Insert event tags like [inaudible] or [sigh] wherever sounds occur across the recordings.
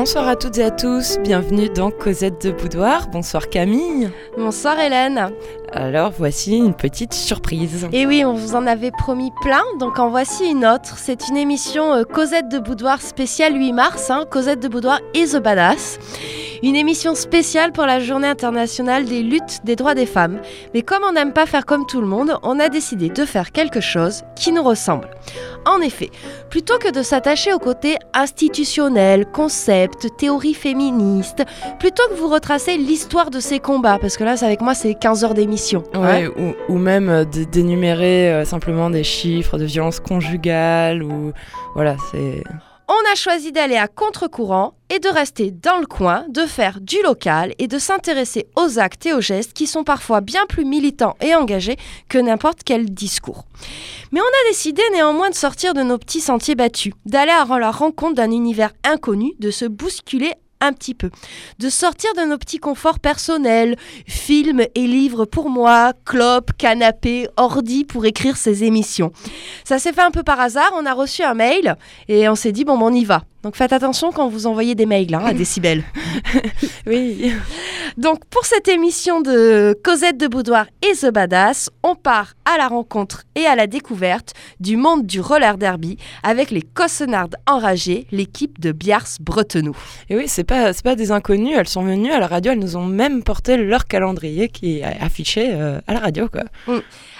Bonsoir à toutes et à tous, bienvenue dans Cosette de Boudoir. Bonsoir Camille. Bonsoir Hélène. Alors voici une petite surprise. Et oui, on vous en avait promis plein, donc en voici une autre. C'est une émission euh, Cosette de Boudoir spéciale 8 mars, hein, Cosette de Boudoir et The Badass. Une émission spéciale pour la journée internationale des luttes des droits des femmes. Mais comme on n'aime pas faire comme tout le monde, on a décidé de faire quelque chose qui nous ressemble. En effet, plutôt que de s'attacher au côté institutionnel, concept, théorie féministe, plutôt que vous retracer l'histoire de ces combats, parce que là, avec moi, c'est 15 heures d'émission. Ouais, ou, ou même euh, d'énumérer euh, simplement des chiffres de violence conjugale, ou voilà, c'est... On a choisi d'aller à contre-courant et de rester dans le coin, de faire du local et de s'intéresser aux actes et aux gestes qui sont parfois bien plus militants et engagés que n'importe quel discours. Mais on a décidé néanmoins de sortir de nos petits sentiers battus, d'aller à la rencontre d'un univers inconnu, de se bousculer un petit peu, de sortir de nos petits conforts personnels, films et livres pour moi, clopes, canapé, ordi pour écrire ces émissions. Ça s'est fait un peu par hasard, on a reçu un mail et on s'est dit bon, ben, on y va. Donc faites attention quand vous envoyez des mails hein, à Décibel. [laughs] Oui, Donc pour cette émission de Cosette de Boudoir et The Badass, on part à la rencontre et à la découverte du monde du roller derby avec les Cossenardes enragées, l'équipe de Biars Bretenoux. et oui, c'est pas, c'est pas des inconnus, elles sont venues à la radio, elles nous ont même porté leur calendrier qui est affiché euh, à la radio, quoi.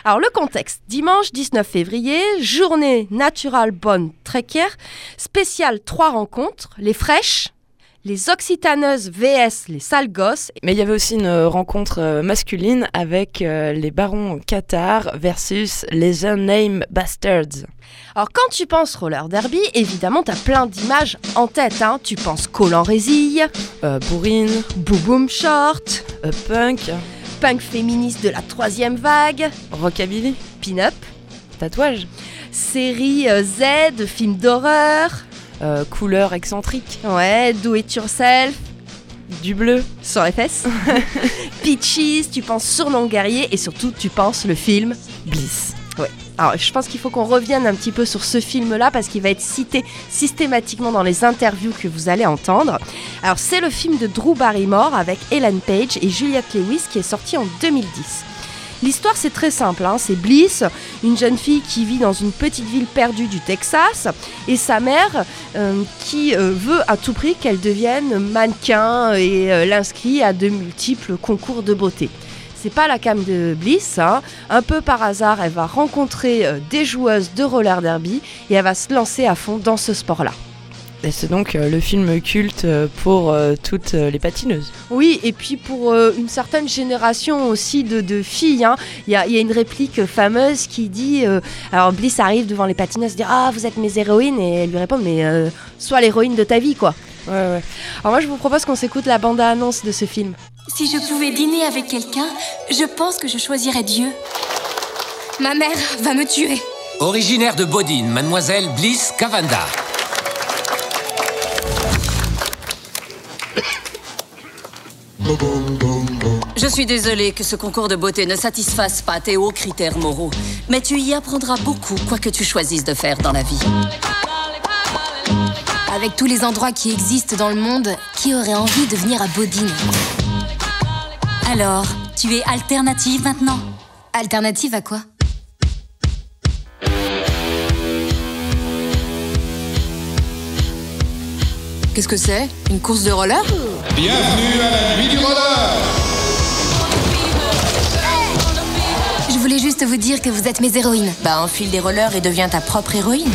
Alors le contexte, dimanche 19 février, journée naturelle bonne tréquière, spéciale trois rencontres, les fraîches, les occitaneuses VS les sales gosses Mais il y avait aussi une euh, rencontre euh, masculine avec euh, les barons Qatar versus les Unnamed Bastards. Alors quand tu penses roller derby, évidemment t'as plein d'images en tête. Hein. Tu penses col en résille, Euh, bourrine, boom short, euh, punk, punk féministe de la troisième vague, rockabilly, pin-up, tatouage, série euh, Z, film d'horreur, euh, couleur excentrique, ouais, do it yourself, du bleu. sur les fesses, [laughs] Peaches, tu penses surnom guerrier et surtout tu penses le film Bliss. Alors, je pense qu'il faut qu'on revienne un petit peu sur ce film-là parce qu'il va être cité systématiquement dans les interviews que vous allez entendre. Alors, c'est le film de Drew Barrymore avec Ellen Page et Juliette Lewis qui est sorti en 2010. L'histoire, c'est très simple. hein. C'est Bliss, une jeune fille qui vit dans une petite ville perdue du Texas, et sa mère euh, qui euh, veut à tout prix qu'elle devienne mannequin et euh, l'inscrit à de multiples concours de beauté. C'est pas la cam de Bliss, hein. un peu par hasard, elle va rencontrer euh, des joueuses de roller derby et elle va se lancer à fond dans ce sport-là. Et c'est donc euh, le film culte euh, pour toutes les patineuses. Oui, et puis pour une certaine génération aussi de, de filles, hein, il y, a, il y a une réplique fameuse qui dit euh, Alors Bliss arrive devant les patineuses, dit Ah, vous êtes mes héroïnes Et elle lui répond Mais euh, sois l'héroïne de ta vie, quoi. Ouais, ouais. Alors moi, je vous propose qu'on s'écoute la bande-annonce de ce film. Si je pouvais dîner avec quelqu'un, je pense que je choisirais Dieu. Ma mère va me tuer. Originaire de Bodine, mademoiselle Bliss Cavanda. Je suis désolée que ce concours de beauté ne satisfasse pas tes hauts critères moraux, mais tu y apprendras beaucoup, quoi que tu choisisses de faire dans la vie. Avec tous les endroits qui existent dans le monde, qui aurait envie de venir à Bodine? Alors, tu es alternative maintenant. Alternative à quoi? Qu'est-ce que c'est? Une course de roller? Bienvenue à la nuit du roller. Je voulais juste vous dire que vous êtes mes héroïnes. Bah enfile des rollers et deviens ta propre héroïne.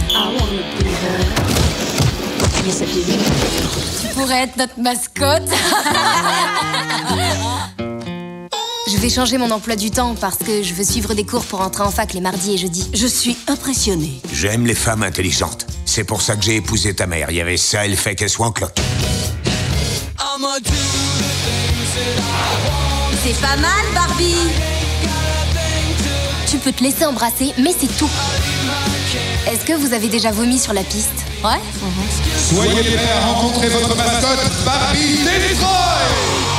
Tu pourrais être notre mascotte. [laughs] Je vais changer mon emploi du temps parce que je veux suivre des cours pour entrer en fac les mardis et jeudis. Je suis impressionnée. J'aime les femmes intelligentes. C'est pour ça que j'ai épousé ta mère. Il y avait ça et le fait qu'elle soit en cloque. C'est pas mal, Barbie Tu peux te laisser embrasser, mais c'est tout. Est-ce que vous avez déjà vomi sur la piste? Ouais Soyez prêts à rencontrer votre mascotte, Barbie Destroy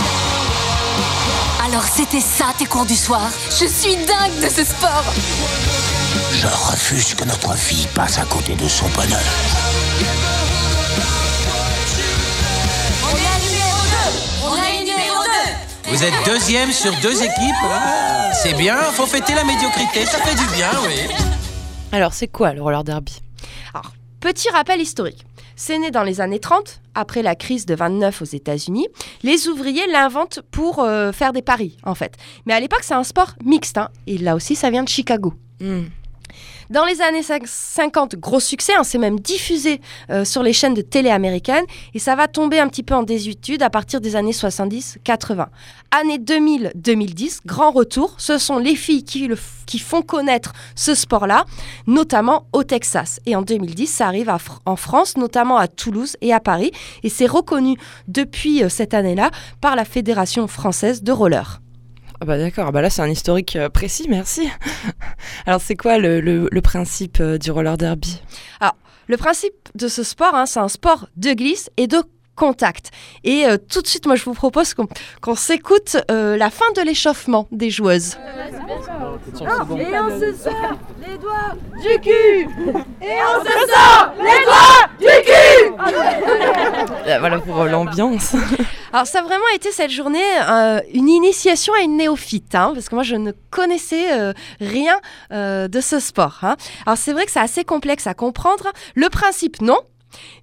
alors c'était ça tes cours du soir Je suis dingue de ce sport Je refuse que notre fille passe à côté de son bonheur. On est numéro 2 On a une numéro 2 Vous êtes deuxième sur deux équipes ah, C'est bien, faut fêter la médiocrité, ça fait du bien, oui. Alors c'est quoi le roller derby? Alors, petit rappel historique. C'est né dans les années 30, après la crise de 29 aux États-Unis. Les ouvriers l'inventent pour euh, faire des paris, en fait. Mais à l'époque, c'est un sport mixte. hein. Et là aussi, ça vient de Chicago. Hmm. Dans les années 50, gros succès, hein, c'est même diffusé euh, sur les chaînes de télé américaines et ça va tomber un petit peu en désuétude à partir des années 70-80. Année 2000-2010, grand retour, ce sont les filles qui, le qui font connaître ce sport-là, notamment au Texas. Et en 2010, ça arrive en France, notamment à Toulouse et à Paris et c'est reconnu depuis euh, cette année-là par la Fédération française de roller. Ah bah d'accord, Ah bah là c'est un historique euh, précis, merci. [laughs] Alors c'est quoi le, le- le principe euh, du roller derby? Le principe de ce sport, hein, c'est un sport de glisse et de contact. Et euh, tout de suite, moi, je vous propose qu'on qu'on s'écoute euh, la fin de l'échauffement des joueuses. Et on se sort les doigts du cul Et on se sort les doigts du cul Euh, Voilà pour l'ambiance. [laughs] Alors ça a vraiment été cette journée euh, une initiation à une néophyte, hein, parce que moi je ne connaissais euh, rien euh, de ce sport. hein. Alors c'est vrai que c'est assez complexe à comprendre. Le principe, non.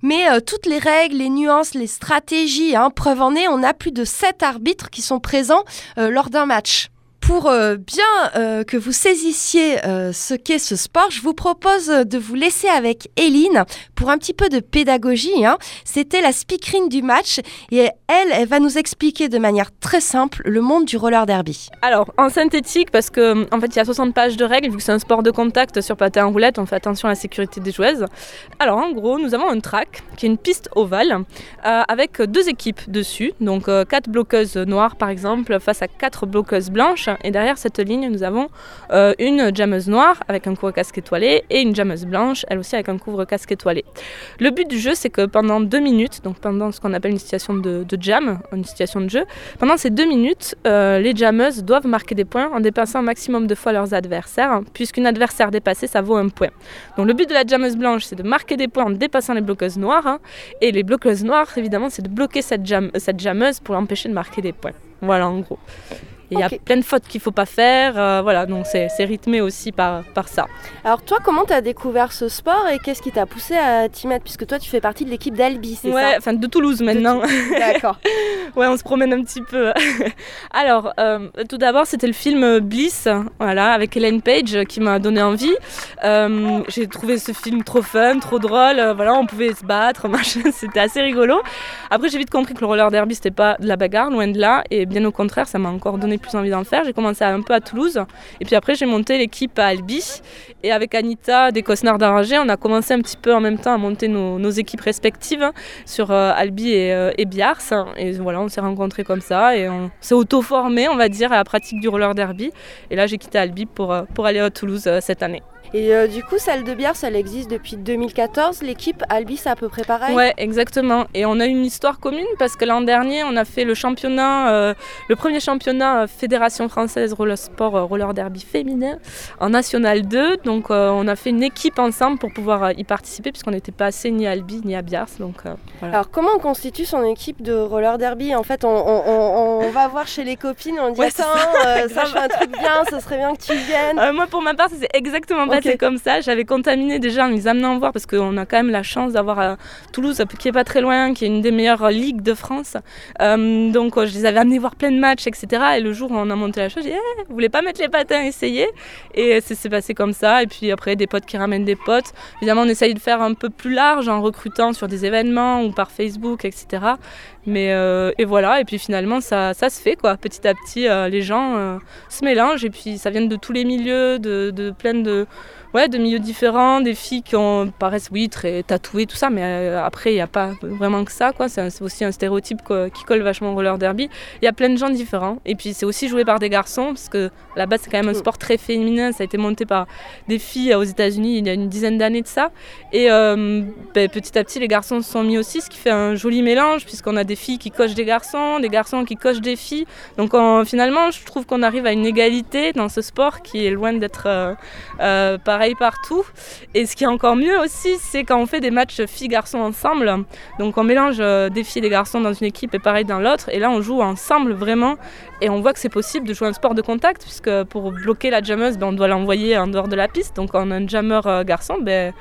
Mais euh, toutes les règles, les nuances, les stratégies, hein, preuve en est, on a plus de 7 arbitres qui sont présents euh, lors d'un match. Pour euh, bien euh, que vous saisissiez euh, ce qu'est ce sport, je vous propose de vous laisser avec Eline pour un petit peu de pédagogie. hein. C'était la speakerine du match et elle, elle va nous expliquer de manière très simple le monde du roller derby. Alors, en synthétique, parce que en fait, il y a 60 pages de règles, vu que c'est un sport de contact sur patin roulette, on fait attention à la sécurité des joueuses. Alors, en gros, nous avons un track qui est une piste ovale avec deux équipes dessus, donc quatre bloqueuses noires par exemple face à quatre bloqueuses blanches. Et derrière cette ligne, nous avons euh, une jammeuse noire avec un couvre-casque étoilé et une jammeuse blanche, elle aussi avec un couvre-casque étoilé. Le but du jeu, c'est que pendant deux minutes, donc pendant ce qu'on appelle une situation de, jam, une situation de jeu, pendant ces deux minutes, euh, les jammeuses doivent marquer des points en dépassant un maximum de fois leurs adversaires, hein, puisqu'une adversaire dépassée, ça vaut un point. Donc le but de la jammeuse blanche, c'est de marquer des points en dépassant les bloqueuses noires, hein, et les bloqueuses noires, évidemment, c'est de bloquer cette, jam cette pour l'empêcher de marquer des points. Voilà, en gros. Il y a plein de fautes qu'il faut pas faire, euh, voilà, donc c'est rythmé aussi par, par ça. Alors toi, comment tu as découvert ce sport et qu'est-ce qui t'a poussé à t'y mettre? Puisque toi, tu fais partie de l'équipe d'Albi, c'est Ouais, enfin de Toulouse maintenant. ça [laughs] D'accord. Ouais, on se promène un petit peu. [laughs] Alors, euh, tout d'abord, c'était le film Bliss, voilà, avec Ellen Page qui m'a donné envie. Euh, J'ai trouvé ce film trop fun, trop drôle. euh, Voilà, on pouvait se battre, [laughs] machin, c'était assez rigolo. Après, j'ai vite compris que le roller derby, c'était pas de la bagarre, loin de là. Et bien au contraire, ça m'a encore donné plus envie d'en faire. J'ai commencé un peu à Toulouse. Et puis après, j'ai monté l'équipe à Albi. Et avec Anita des Cosnards d'Arranger, on a commencé un petit peu en même temps à monter nos, nos équipes respectives sur euh, Albi et, euh, et Biars. Et voilà, on s'est rencontrés comme ça et on s'est auto-formé, on va dire, à la pratique du roller derby. Et là, j'ai quitté Albi pour, euh, pour aller à Toulouse euh, cette année. Et euh, du coup, celle de Biars, elle existe depuis 2014. L'équipe Albi, c'est à peu près pareil Ouais, exactement. Et on a une histoire commune parce que l'an dernier, on a fait le championnat, euh, le premier championnat euh, Fédération française roller sport roller derby féminin en National 2. Donc, euh, on a fait une équipe ensemble pour pouvoir y participer puisqu'on n'était pas assez ni à Albi ni à Biars. Donc, voilà. Alors comment on constitue son équipe de roller derby? En fait, on, on- on- on va voir chez les copines, on dit Ouais, c'est attends, ça, euh, [laughs] ça je fais un truc bien, ce serait bien que tu viennes. Moi, pour ma part, ça s'est Ok. comme ça. J'avais contaminé déjà en les amenant voir parce qu'on a quand même la chance d'avoir à Toulouse, qui est pas très loin, qui est une des meilleures ligues de France. Euh, donc, euh, je les avais amenés voir plein de matchs, etc. Et le jour où on a monté la chose, j'ai dit, Eh, vous voulez pas mettre les patins, essayer Et ça s'est passé comme ça. Et puis après, des potes qui ramènent des potes. Évidemment, on essaye de faire un peu plus large en recrutant sur des événements ou par Facebook, etc. Mais euh, et voilà, et puis finalement ça, ça se fait quoi. Petit à petit, euh, les gens euh, se mélangent et puis ça vient de tous les milieux, de, de plein de, ouais, de milieux différents, des filles qui ont, paraissent oui très tatouées tout ça, mais euh, après il n'y a pas vraiment que ça quoi. C'est aussi un stéréotype quoi, qui colle vachement au roller derby. Il y a plein de gens différents et puis c'est aussi joué par des garçons parce que là bas c'est quand même un sport très féminin. Ça a été monté par des filles aux États-Unis il y a une dizaine d'années de ça et euh, ben, petit à petit les garçons se sont mis aussi, ce qui fait un joli mélange puisqu'on a des filles qui coachent des garçons, des garçons qui coachent des filles. Donc en- finalement, je trouve qu'on arrive à une égalité dans ce sport qui est loin d'être euh, euh, partout. Et ce qui est encore mieux aussi, c'est quand on fait des matchs filles-garçons ensemble. Donc on mélange euh, des filles et des garçons dans une équipe et pareil dans l'autre. Et là, on joue ensemble vraiment. Et on voit que c'est possible de jouer un sport de contact, puisque pour bloquer la jammeuse, ben, on doit l'envoyer en dehors de la piste. Donc on a un jammer euh, garçon, ben,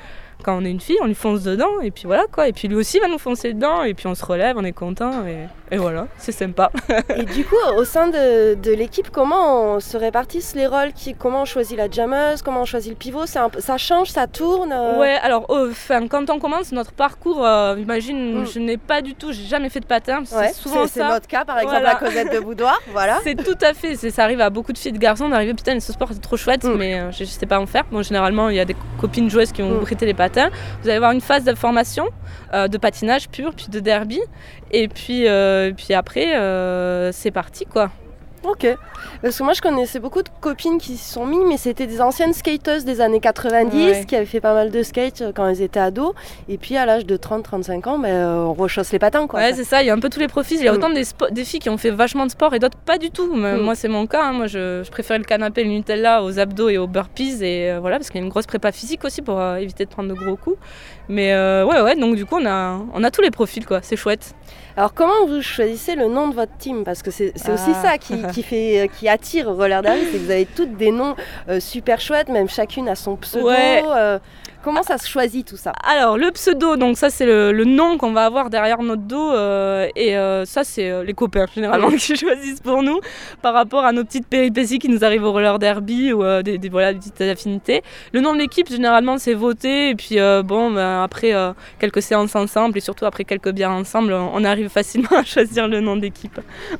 quand on est une fille, on lui fonce dedans, et puis voilà quoi. Et puis lui aussi va nous foncer dedans, et puis on se relève, on est content, et, et voilà, c'est sympa. [laughs] Et du coup, au sein de, de l'équipe, comment on se répartissent les rôles qui, Comment on choisit la jammeuse Comment on choisit le pivot C'est un Ça change, ça tourne euh Ouais, alors euh, quand on commence notre parcours, euh, imagine, Mm. je n'ai pas du tout, j'ai jamais fait de patin. Ouais, c'est souvent c'est ça. notre cas, par exemple, Voilà. à Cosette de Boudoir. [laughs] Voilà. C'est tout à fait, c'est- ça arrive à beaucoup de filles et de garçons d'arriver, putain, ce sport c'est trop chouette, Mm. mais euh, je, je sais pas en faire. Bon, généralement, il y a des copines joueuses qui vont Mm. prêter les patins. Vous allez avoir une phase de formation, euh, de patinage pur, puis de derby. Et puis, euh, après, euh, c'est parti quoi. Ok. Parce que moi, je connaissais beaucoup de copines qui s'y sont mis, mais c'était des anciennes skateuses des années 90 Ouais. qui avaient fait pas mal de skate euh, quand elles étaient ados. Et puis, à l'âge de 30-35 ans, euh, on rechausse les patins. Quoi. Ouais, c'est ça, il y a un peu tous les profils. Il y a Mm. autant des, filles qui ont fait vachement de sport et d'autres pas du tout. Mais Mm. Moi, c'est mon cas. hein. Moi, je, je préfère le canapé et le Nutella aux abdos et aux burpees. Et euh, voilà, parce qu'il y a une grosse prépa physique aussi pour euh, éviter de prendre de gros coups. Mais euh, ouais, ouais, donc du coup, on a, on a tous les profils, quoi. C'est chouette. Alors, comment vous choisissez le nom de votre team? Parce que c'est c'est aussi Ah. ça qui, [laughs] qui fait, euh, qui attire Roller Derby, c'est que vous avez toutes des noms euh, super chouettes, même chacune a son pseudo. Ouais. euh, comment ça se choisit tout ça? Alors, le pseudo, donc ça, c'est le, le nom qu'on va avoir derrière notre dos. euh, et euh, ça, c'est euh, les copains, généralement, [laughs] qui choisissent pour nous par rapport à nos petites péripéties qui nous arrivent au roller derby ou des, des- voilà, des petites affinités. Le nom de l'équipe, généralement, c'est voté. Et puis, bon, ben, après quelques séances ensemble et surtout après quelques bières ensemble, on arrive facilement [laughs] à choisir le nom d'équipe.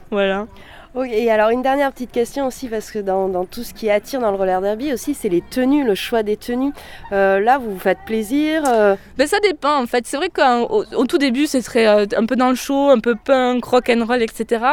voilà. Ok, Et alors, une dernière petite question aussi, parce que dans, dans tout ce qui attire dans le roller derby aussi, c'est les tenues, le choix des tenues. Euh, là, vous vous faites plaisir. euh, Ben, ça dépend en fait. C'est vrai qu'au au tout début, c'est très euh, un peu dans le show, un peu punk, rock and roll, etc.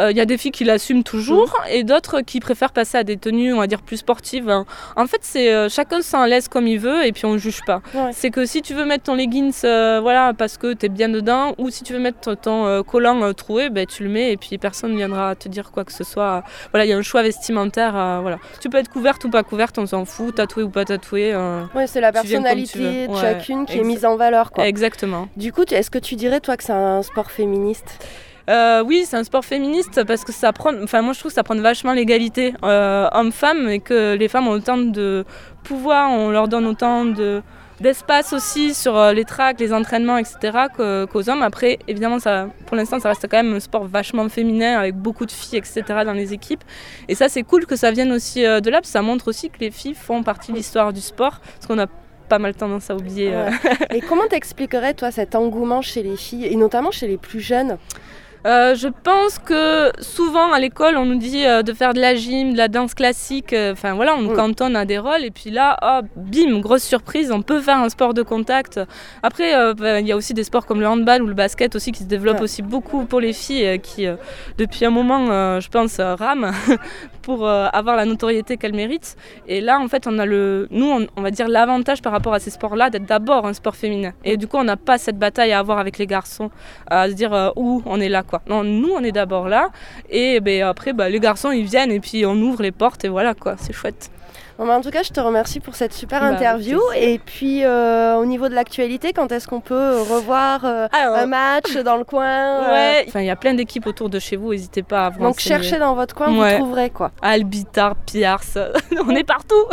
Il y a des filles qui l'assument toujours et d'autres qui préfèrent passer à des tenues, on va dire plus sportives. hein. En fait, c'est euh, chacun s'en laisse comme il veut et puis on juge pas. Ouais. C'est que si tu veux mettre ton leggings, euh, voilà, parce que t'es bien dedans, ou si tu veux mettre ton euh, collant euh, troué, ben tu le mets et puis personne ne viendra te dire quoi que ce soit. Voilà, il y a un choix vestimentaire. euh, voilà, tu peux être couverte ou pas couverte, on s'en fout, tatouée ou pas tatouée. euh, Ouais, c'est la personnalité de Ouais, chacune qui est mise en valeur. Quoi. Exactement. Du coup, est-ce que tu dirais, toi, que c'est un sport féministe? Euh, oui, c'est un sport féministe parce que ça prend, enfin moi je trouve que ça prend vachement l'égalité euh, homme-femme et que les femmes ont autant de pouvoir, on leur donne autant de d'espace aussi sur euh, les tracks, les entraînements, etc. qu'aux hommes. Après, évidemment, ça, pour l'instant, ça reste quand même un sport vachement féminin avec beaucoup de filles, etc. dans les équipes. Et ça, c'est cool que ça vienne aussi euh, de là, parce que ça montre aussi que les filles font partie de l'histoire du sport, parce qu'on a pas mal tendance à oublier. euh, Et comment t'expliquerais, toi, cet engouement chez les filles, et notamment chez les plus jeunes? Euh, je pense que souvent à l'école on nous dit euh, de faire de la gym, de la danse classique, euh, enfin voilà, on nous Mm. cantonne à des rôles et puis là, oh, bim, grosse surprise, on peut faire un sport de contact. Après, ben, il y a aussi des sports comme le handball ou le basket aussi qui se développent Ouais. aussi beaucoup pour les filles qui, depuis un moment, je pense, rament [laughs] pour euh, avoir la notoriété qu'elles méritent. Et là, en fait, on a le, nous, on, va dire l'avantage par rapport à ces sports-là d'être d'abord un sport féminin. Et du coup, on n'a pas cette bataille à avoir avec les garçons, à se dire euh, où on est là, quoi. Non, nous, on est d'abord là. Et ben, après, bah, les garçons, ils viennent et puis on ouvre les portes et voilà, quoi. C'est chouette. Bon, bah, En tout cas, je te remercie pour cette super Bah, interview. Et puis, euh, au niveau de l'actualité, quand est-ce qu'on peut revoir euh, Alors, un match dans le coin [laughs] euh, ouais. Enfin, il y a plein d'équipes autour de chez vous. N'hésitez pas à vous Donc, cherchez dans votre coin, Ouais. vous trouverez quoi. Albitar, Piars, [laughs] on est partout.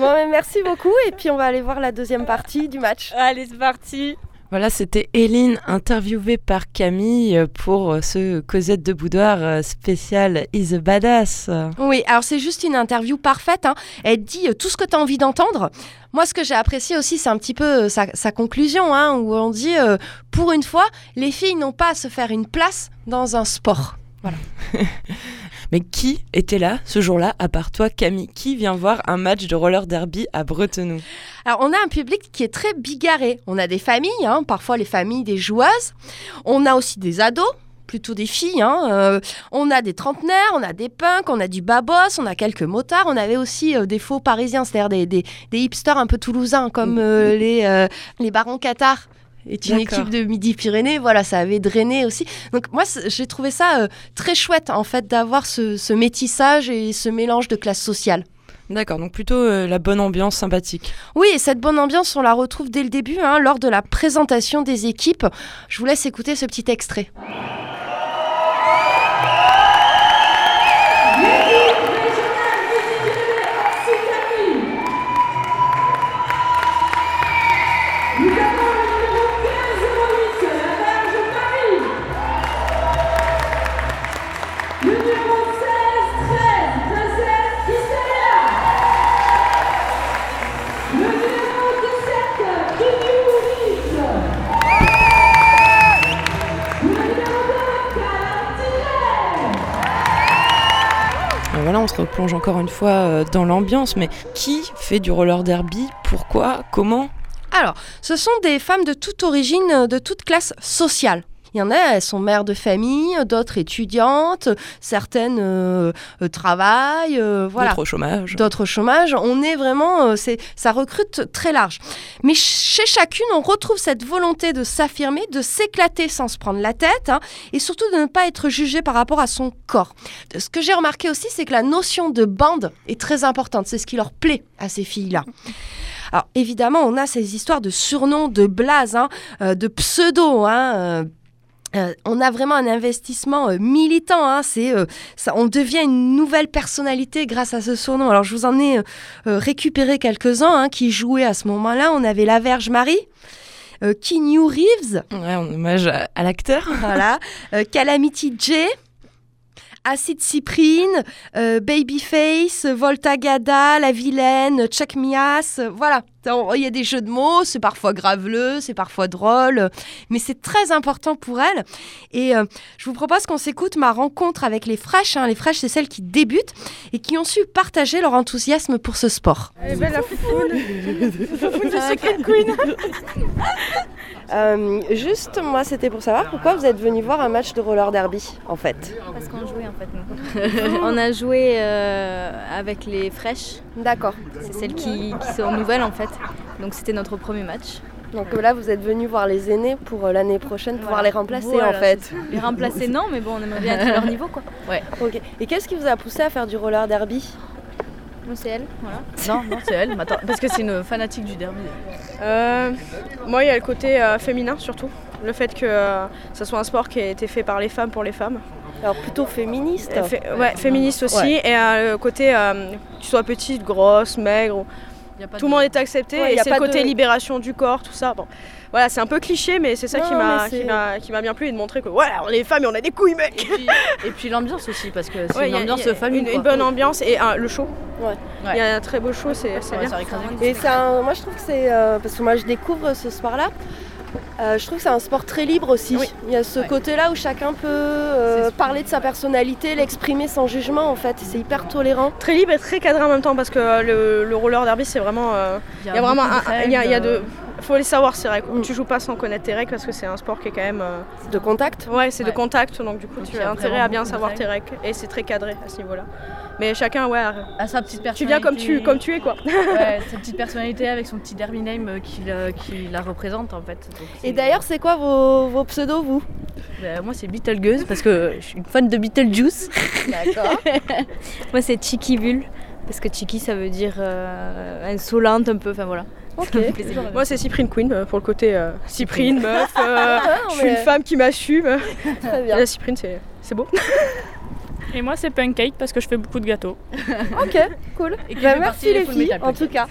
Bon, mais merci beaucoup. Et puis, on va aller voir la deuxième partie du match. Allez, c'est parti. Voilà, c'était Hélène interviewée par Camille euh, pour euh, ce Cosette de Boudoir euh, spécial Is a Badass. Oui, alors c'est juste une interview parfaite. hein. Elle dit tout ce que tu as envie d'entendre. Moi, ce que j'ai apprécié aussi, c'est un petit peu sa, sa conclusion, hein, où on dit, euh, pour une fois, les filles n'ont pas à se faire une place dans un sport. [laughs] Mais qui était là ce jour-là, à part toi, Camille Qui vient voir un match de roller derby à Bretenoux Alors, on a un public qui est très bigarré. On a des familles, hein, parfois les familles des joueuses. On a aussi des ados, plutôt des filles. hein, euh, on a des trentenaires, on a des punks, on a du babos, on a quelques motards. On avait aussi euh, des faux parisiens, c'est-à-dire des, des- des hipsters un peu toulousains, comme euh, les, les barons Qatar. Est une équipe de Midi-Pyrénées, voilà, ça avait drainé aussi. Donc moi, j'ai trouvé ça euh, très chouette, en fait, d'avoir ce, ce métissage et ce mélange de classes sociales. D'accord, donc plutôt euh, la bonne ambiance sympathique. Oui, et cette bonne ambiance, on la retrouve dès le début, hein, lors de la présentation des équipes. Je vous laisse écouter ce petit extrait. Encore une fois euh, dans l'ambiance, mais qui fait du roller derby? Pourquoi? Comment? Alors, ce sont des femmes de toute origine, euh, de toute classe sociale. Il y en a, elles sont mères de famille, d'autres étudiantes, certaines euh, travaillent, euh, voilà. D'autres au chômage. D'autres au chômage. On est vraiment, euh, c'est, ça recrute très large. Mais chez chacune, on retrouve cette volonté de s'affirmer, de s'éclater sans se prendre la tête, hein, et surtout de ne pas être jugé par rapport à son corps. Ce que j'ai remarqué aussi, c'est que la notion de bande est très importante. C'est ce qui leur plaît à ces filles-là. Alors évidemment, on a ces histoires de surnoms, de blazes, hein, euh, de pseudo. Hein, euh, euh, on a vraiment un investissement euh, militant. Hein, c'est, euh, ça, on devient une nouvelle personnalité grâce à ce surnom. Alors, je vous en ai euh, récupéré quelques-uns hein, qui jouaient à ce moment-là. On avait la Verge Marie. Euh, Keanu Reeves, Ouais, en hommage à, à l'acteur. voilà, euh, Calamity J, Acid Cyprine, euh, Babyface, Volta Gada, La Vilaine, Chuck Mias, euh, voilà. Il y a des jeux de mots, c'est parfois graveleux, c'est parfois drôle, mais c'est très important pour elle. Et euh, je vous propose qu'on s'écoute ma rencontre avec les fraîches. hein. Les fraîches, c'est celles qui débutent et qui ont su partager leur enthousiasme pour ce sport. La foufoune. Foufoune [laughs] de Secret Queen. Euh, juste, moi, c'était pour savoir pourquoi vous êtes venu voir un match de roller derby, en fait. Parce qu'on jouait en fait nous. [laughs] on a joué euh, avec les fraîches. D'accord. C'est celles qui, qui sont nouvelles en fait. Donc c'était notre premier match. Donc là, vous êtes venu voir les aînés pour euh, l'année prochaine pouvoir Voilà. les remplacer, Voilà, en fait. Les remplacer non, mais bon, on aimerait bien être à leur [laughs] niveau quoi. Ouais. Ok. Et qu'est-ce qui vous a poussé à faire du roller derby? Moi c'est elle, voilà. [laughs] Non, non, c'est elle. parce que c'est une fanatique du derby. Euh, moi, il y a le côté euh, féminin surtout. Le fait que euh, ce soit un sport qui a été fait par les femmes pour les femmes. Alors plutôt féministe. Euh, fé- ouais, féministe aussi. Ouais. Et euh, le côté, euh, tu sois petite, grosse, maigre. ou- Tout le monde est accepté. Ouais, et c'est le côté de- libération du corps, tout ça. Bon. Voilà, c'est un peu cliché, mais c'est ça Non, qui m'a qui m'a- qui m'a bien plu et de montrer que voilà, on est des femmes et on a des couilles, mec. Et puis l'ambiance aussi, parce que c'est Ouais, une y a- ambiance y a famille. Une, bonne ambiance et le show. Ouais. Il y a un très beau show, c'est bien. Et c'est un- moi je trouve que c'est euh, parce que moi je découvre ce sport-là. euh, je trouve que c'est un sport très libre aussi. Oui. Il y a ce Ouais. côté-là où chacun peut euh, parler de sa personnalité, l'exprimer sans jugement en fait. C'est hyper tolérant. Très libre et très cadré en même temps parce que le, le roller derby c'est vraiment. euh, Il y a vraiment beaucoup de un- il y a, il y a de. Faut les savoir ces règles. Mm. Tu joues pas sans connaître tes règles parce que c'est un sport qui est quand même. euh, De contact. Ouais, c'est de contact donc du coup Donc, tu as intérêt à bien savoir tes règles et c'est très cadré à ce niveau-là. Mais chacun, ouais, À sa petite personnalité. tu viens comme tu, comme tu es quoi. Ouais, [laughs] sa petite personnalité avec son petit derby name euh, qui, la, qui la représente en fait. Donc, Et d'ailleurs, c'est quoi vos, vos pseudos vous? Bah, moi c'est Beetlegeuse parce que je suis une fan de Beetlejuice. D'accord. [laughs] Moi c'est Chiki Bull. Parce que Chiki ça veut dire euh, insolente un peu, enfin voilà. Ok. Moi c'est Cyprine Queen euh, pour le côté euh, Cyprine meuf. euh, [laughs] je suis une femme qui m'assume. [laughs] Très bien. La Cyprine c'est c'est beau. Et moi, c'est Pancake parce que je fais beaucoup de gâteaux. [laughs] Ok, cool. Et Bah, merci les filles, en tout cas.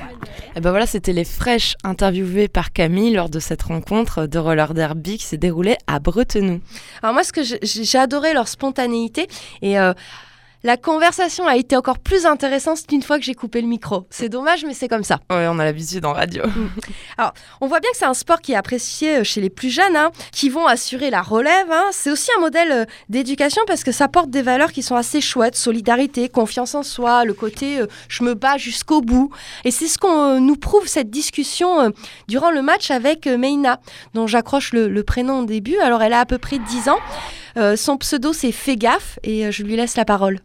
Et ben voilà, c'était les fraîches interviewées par Camille lors de cette rencontre de roller derby qui s'est déroulée à Bretenoux. Alors moi, ce que j'ai- j'ai adoré leur spontanéité et euh, la conversation a été encore plus intéressante une fois que j'ai coupé le micro. C'est dommage, mais c'est comme ça. Ouais, on a l'habitude en radio. On voit bien que c'est un sport qui est apprécié euh, chez les plus jeunes, hein, qui vont assurer la relève. hein. C'est aussi un modèle euh, d'éducation parce que ça porte des valeurs qui sont assez chouettes, solidarité, confiance en soi, le côté euh, je me bats jusqu'au bout. Et c'est ce qu'on euh, nous prouve cette discussion euh, durant le match avec Meina, dont j'accroche le, le prénom au début. Alors elle a à peu près 10 ans. Son pseudo c'est Fais gaffe et je lui laisse la parole.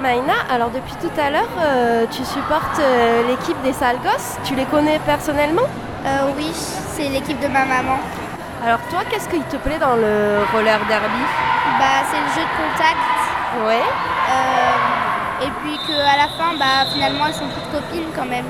Maïna, alors depuis tout à l'heure, euh, tu supportes euh, l'équipe des sales gosses. Tu les connais personnellement? Euh, oui, c'est l'équipe de ma maman. Alors toi, qu'est-ce qui te plaît dans le roller derby? Bah, c'est le jeu de contact. Ouais. Et puis qu'à la fin, bah, finalement, elles sont toutes copines quand même.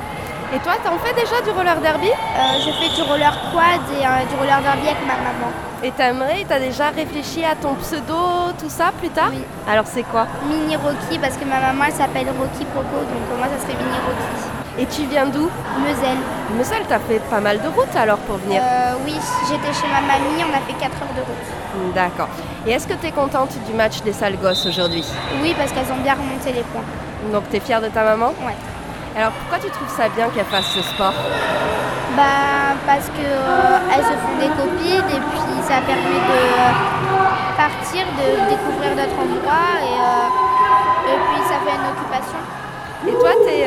Et toi, t'en fais déjà du roller derby? Euh, je fais du roller quad et euh, du roller derby avec ma maman. Et t'aimerais, t'as déjà réfléchi à ton pseudo, tout ça plus tard? Oui. Alors c'est quoi? Mini Rocky, parce que ma maman, elle s'appelle Rocky Poco, donc pour moi, ça serait Mini Rocky. Et tu viens d'où? Meusel. Meusel, t'as fait pas mal de routes alors pour venir Euh, oui, j'étais chez ma mamie, on a fait 4 heures de route. D'accord. Et est-ce que t'es contente du match des sales gosses aujourd'hui? Oui, parce qu'elles ont bien remonté les points. Donc t'es fière de ta maman? Ouais. Alors pourquoi tu trouves ça bien qu'elle fasse ce sport Bah, parce que euh, elles se font des copines et puis ça permet de euh, partir, de découvrir d'autres endroits et, euh, Et puis ça fait une occupation. Et toi, tu es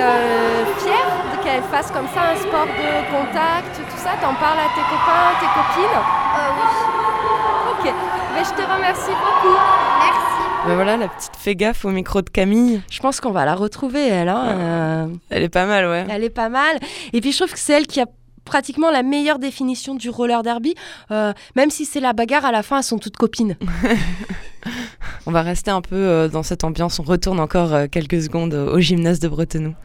fière de qu'elle fasse comme ça un sport de contact, tout ça? T'en parles à tes copains, tes copines? Euh, oui. Ok, mais je te remercie beaucoup. Merci. Ben voilà, la petite fait gaffe au micro de Camille. Je pense qu'on va la retrouver, elle. Hein, euh, Elle est pas mal, ouais. Elle est pas mal. Et puis je trouve que c'est elle qui a pratiquement la meilleure définition du roller derby. Euh, même si c'est la bagarre, à la fin, elles sont toutes copines. [laughs] [laughs] On va rester un peu euh, dans cette ambiance. On retourne encore euh, quelques secondes au au gymnase de Bretenoux.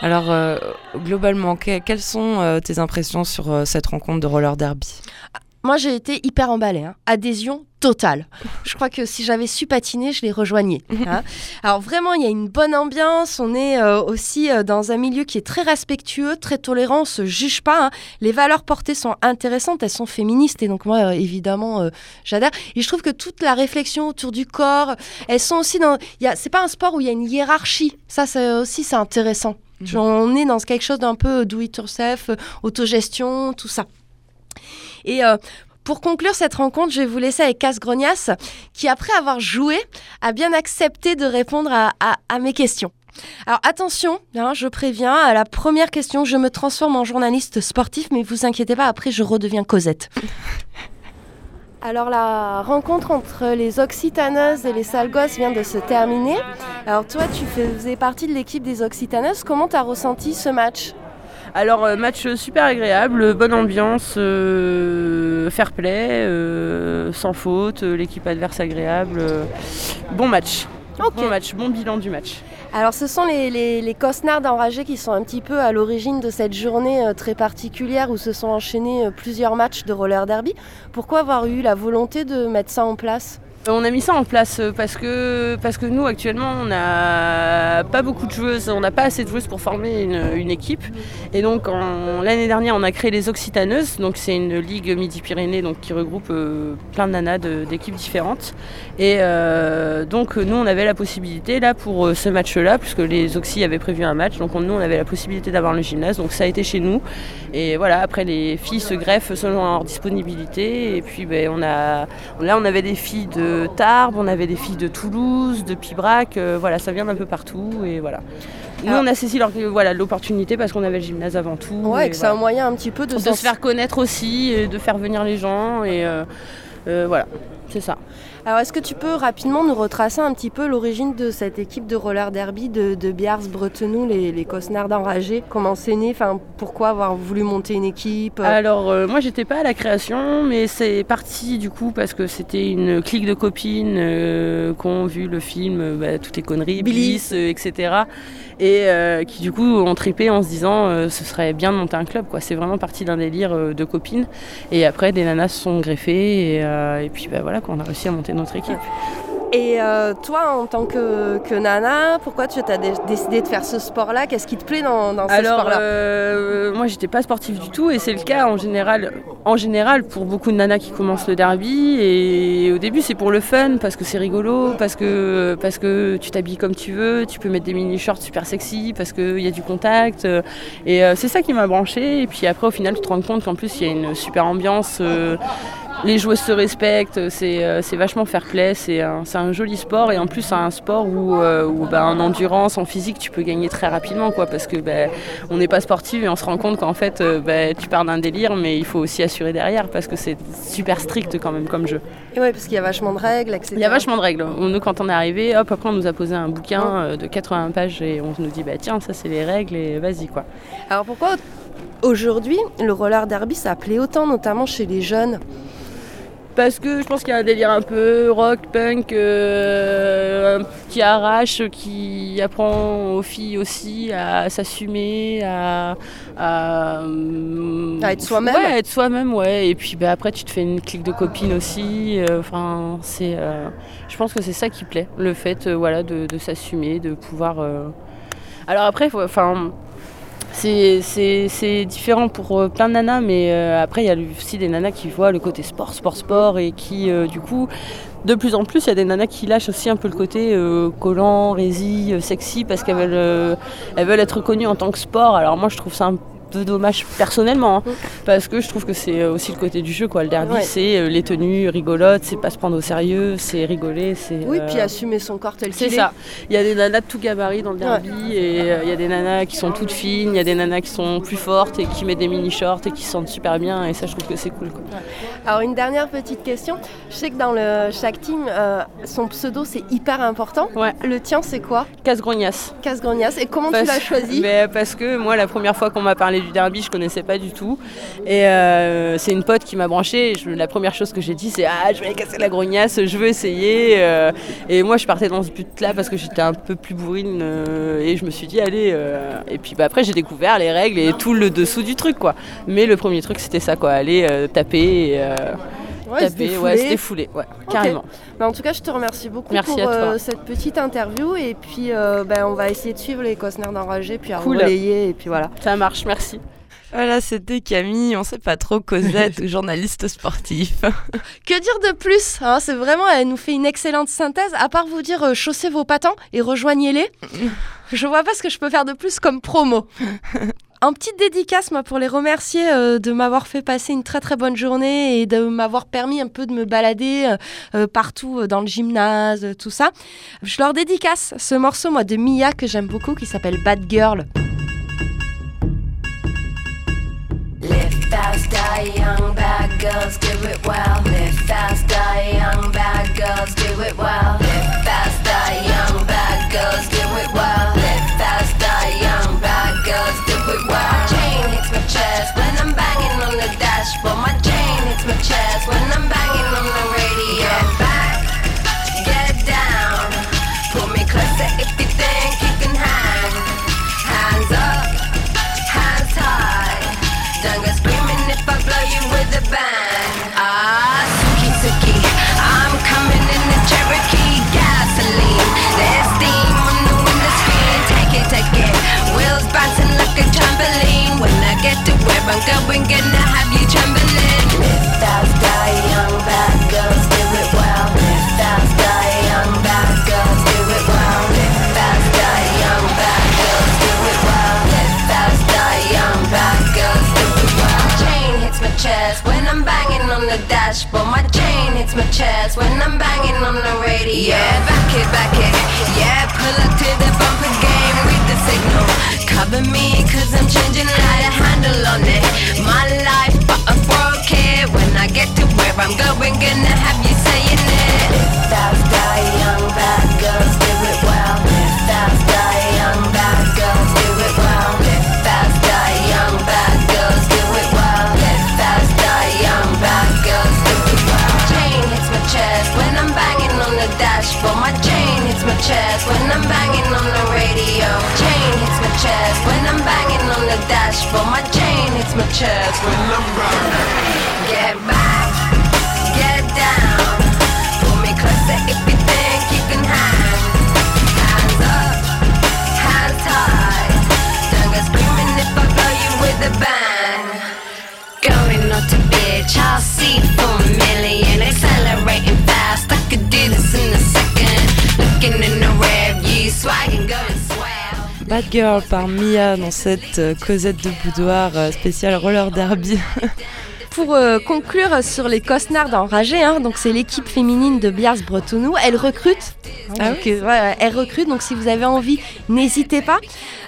Alors, euh, globalement, que- quelles sont euh, tes impressions sur euh, cette rencontre de roller derby? Moi, j'ai été hyper emballée. hein. Adhésion totale. Je crois que si j'avais su patiner, je les rejoignais. hein. Alors vraiment, il y a une bonne ambiance. On est euh, aussi euh, dans un milieu qui est très respectueux, très tolérant. On se juge pas. hein. Les valeurs portées sont intéressantes. Elles sont féministes. Et donc moi, euh, évidemment, j'adhère. Et je trouve que toute la réflexion autour du corps, elles sont aussi dans... C'est pas un sport où il y a une hiérarchie. Ça, c'est aussi, c'est intéressant. On est dans quelque chose d'un peu do it yourself, euh, autogestion, tout ça. Et euh, pour conclure cette rencontre, je vais vous laisser avec Cass Grognas, qui après avoir joué, a bien accepté de répondre à mes questions. Alors attention, hein, je préviens, à la première question, je me transforme en journaliste sportif, mais vous inquiétez pas, après je redeviens Cosette. [laughs] Alors la rencontre entre les Occitaneuses et les Salgos vient de se terminer. Alors toi, tu faisais partie de l'équipe des Occitaneuses. Comment tu as ressenti ce match? Alors, euh, match super agréable, bonne ambiance, euh, fair play, euh, sans faute, l'équipe adverse agréable. bon match. Bon match, bon bilan du match. Alors ce sont les, les, les cosnards enragés qui sont un petit peu à l'origine de cette journée euh, très particulière où se sont enchaînés euh, plusieurs matchs de roller derby. Pourquoi avoir eu la volonté de mettre ça en place? On a mis ça en place euh, parce que, parce que nous actuellement on n'a pas beaucoup de joueuses, on n'a pas assez de joueuses pour former une, équipe. Et donc l'année dernière on a créé les Occitaneuses, donc c'est une ligue Midi-Pyrénées qui regroupe euh, plein de nanas d'équipes différentes. Et euh, donc nous on avait la possibilité là pour euh, ce match-là, puisque les Oxy avaient prévu un match, donc on- nous on avait la possibilité d'avoir le gymnase, donc ça a été chez nous. Et voilà, après les filles se greffent selon leur disponibilité. Et puis ben, on a, là on avait des filles de Tarbes, on avait des filles de Toulouse, de Pibrac, euh, voilà, ça vient d'un peu partout. Et voilà. Nous Alors- on a saisi voilà, l'opportunité parce qu'on avait le gymnase avant tout. Ouais, et que c'est un moyen un petit peu de, se faire connaître aussi, et de faire venir les gens. Et euh, euh, voilà, c'est ça. Alors est-ce que tu peux rapidement nous retracer un petit peu l'origine de cette équipe de roller derby de, de Biars Bretenoux, les, les cosnards enragés Comment c'est né? Enfin, Pourquoi avoir voulu monter une équipe? Alors euh, moi j'étais pas à la création mais c'est parti du coup parce que c'était une clique de copines euh, qui ont vu le film bah, Toutes les conneries, Bliss, euh, etc. Et euh, qui du coup ont tripé en se disant euh, ce serait bien de monter un club quoi. C'est vraiment parti d'un délire euh, de copines et après des nanas se sont greffées et, puis bah, voilà qu'on a réussi à monter notre équipe. Et euh, toi, en tant que, que nana, pourquoi tu as dé- décidé de faire ce sport-là? Qu'est-ce qui te plaît dans, dans ce Alors, sport-là? euh, moi, j'étais pas sportive du tout, et c'est le cas en général, en général pour beaucoup de nanas qui commencent le derby. Et au début, c'est pour le fun, parce que c'est rigolo, parce que parce que tu t'habilles comme tu veux, tu peux mettre des mini shorts super sexy, parce qu'il y a du contact. euh, Et euh, c'est ça qui m'a branché. Et puis après, au final, tu te rends compte qu'en plus, il y a une super ambiance. Les joueuses se respectent, c'est euh, c'est vachement fair play, c'est un, un joli sport et en plus c'est un sport où, euh, où bah, en endurance, en physique, tu peux gagner très rapidement quoi, parce que bah, on n'est pas sportif et on se rend compte qu'en fait euh, bah, tu pars d'un délire mais il faut aussi assurer derrière parce que c'est super strict quand même comme jeu. Et ouais, parce qu'il y a vachement de règles, etc. Il y a vachement de règles. Nous quand on est arrivé, hop après on nous a posé un bouquin de 80 pages et on nous dit bah tiens ça c'est les règles et vas-y quoi. Alors pourquoi aujourd'hui le roller derby ça plaît autant, notamment chez les jeunes? Parce que je pense qu'il y a un délire un peu rock, punk, euh, qui arrache, qui apprend aux filles aussi à s'assumer, à, à, À être soi-même Ouais, être soi-même, ouais. Et puis bah, après, tu te fais une clique de copines aussi. euh, Enfin, c'est, euh, je pense que c'est ça qui plaît, le fait, euh, voilà, de, de s'assumer, de pouvoir. euh, Alors après, enfin. C'est- différent pour euh, plein de nanas, mais euh, après, il y a aussi des nanas qui voient le côté sport, sport, sport, et qui, euh, du coup, de plus en plus, il y a des nanas qui lâchent aussi un peu le côté collant, rési, euh, sexy, parce qu'elles veulent, être reconnues en tant que sport. Alors moi, je trouve ça un peu dommage personnellement, hein, parce que je trouve que c'est euh, aussi le côté du jeu, quoi. Le derby, Ouais. c'est euh, les tenues rigolotes, c'est pas se prendre au sérieux, c'est rigoler, c'est... Oui, euh, puis assumer son corps tel c'est qu'il est. ça. Il y a des nanas de tout gabarit dans le derby et euh, il y a des nanas qui sont toutes fines, il y a des nanas qui sont plus fortes et qui mettent des mini shorts et qui se sentent super bien et ça je trouve que c'est cool. quoi. Alors une dernière petite question. Je sais que dans le, chaque team, euh, son pseudo c'est hyper important. Le tien c'est quoi? Casse-grognasse. Casse-grognasse. Et comment tu l'as choisi? Mais [laughs] Parce que moi la première fois qu'on m'a parlé du derby je connaissais pas du tout. Et euh, c'est une pote qui m'a branché la première chose que j'ai dit c'est ah je vais casser la grognasse, je veux essayer euh, et moi je partais dans ce but là parce que j'étais un peu plus bourrine euh, et je me suis dit allez et puis bah, après j'ai découvert les règles et tout le dessous du truc quoi. Mais le premier truc c'était ça quoi. Aller taper et, Ouais, se taper défouler. ouais se défouler ouais Ok. carrément Bah, en tout cas, je te remercie beaucoup Merci pour euh, cette petite interview et puis euh, ben, on va essayer de suivre les Cosner d'enragé puis à Cool. relayer et puis voilà. Ça marche, merci. Voilà, c'était Camille, on sait pas trop Cosette ou [laughs] journaliste sportif. [laughs] Que dire de plus hein? C'est vraiment, elle nous fait une excellente synthèse. À part vous dire, euh, chaussez vos patins et rejoignez-les. [laughs] je vois pas ce que je peux faire de plus comme promo. Un petit dédicace moi, pour les remercier euh, de m'avoir fait passer une très très bonne journée et de m'avoir permis un peu de me balader euh, euh, partout dans le gymnase, tout ça. Je leur dédicace ce morceau moi de Mia que j'aime beaucoup qui s'appelle Bad Girl. Bad girls do it well. Live fast, die young, bad girls do it well. Live fast, I'm going, gonna have you trembling. On the dashboard. My chain hits my chest when I'm banging on the radio. Yeah, back it, back it. Yeah, pull up to the bumper game, read the signal. Cover me, cause I'm changing light, a handle on it. My life, Girl par Mia dans cette euh, Cosette de Boudoir euh, spéciale roller derby. [laughs] pour euh, conclure sur les cosnards enragés, hein, donc c'est l'équipe féminine de Biars Bretonou. Elle recrute. Ah Donc, euh, ouais, elle recrute, donc si vous avez envie, n'hésitez pas.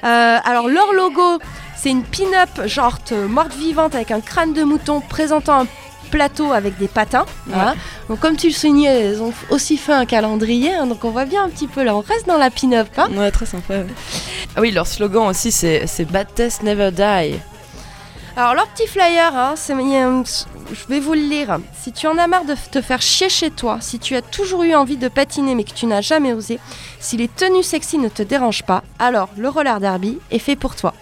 Euh, alors leur logo, c'est une pin-up genre morte vivante avec un crâne de mouton présentant un plateau avec des patins. voilà. Donc comme tu le soulignais, elles ont aussi fait un calendrier, hein, donc on voit bien un petit peu là, on reste dans la pin-up. hein. Ouais, très sympa. ouais. Ah oui, leur slogan aussi, c'est c'est Bad Test Never Die. Alors leur petit flyer, hein, c'est- je vais vous le lire. Si tu en as marre de te faire chier chez toi, si tu as toujours eu envie de patiner mais que tu n'as jamais osé, si les tenues sexy ne te dérangent pas, alors le roller derby est fait pour toi.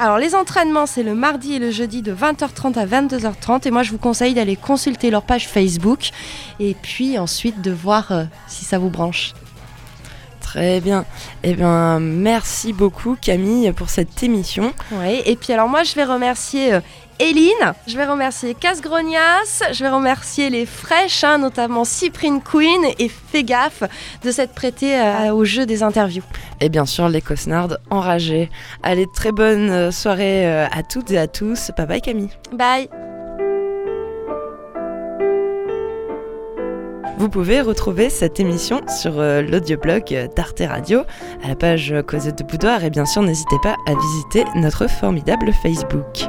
Alors les entraînements, c'est le mardi et le jeudi de 20h30 à 22h30 et moi je vous conseille d'aller consulter leur page Facebook et puis ensuite de voir euh, si ça vous branche. Très bien. Eh bien, merci beaucoup Camille pour cette émission. Oui, et puis alors moi je vais remercier euh, Eline, je vais remercier Casgrognas, je vais remercier les fraîches, hein, notamment Cyprine Queen et Fais gaffe de s'être prêté euh, au jeu des interviews. Et bien sûr, les cosnards enragés. Allez, très bonne euh, soirée euh, à toutes et à tous. Bye bye Camille. Bye Vous pouvez retrouver cette émission sur l'audioblog d'Arte Radio, à la page Cosette de Boudoir, et bien sûr, n'hésitez pas à visiter notre formidable Facebook.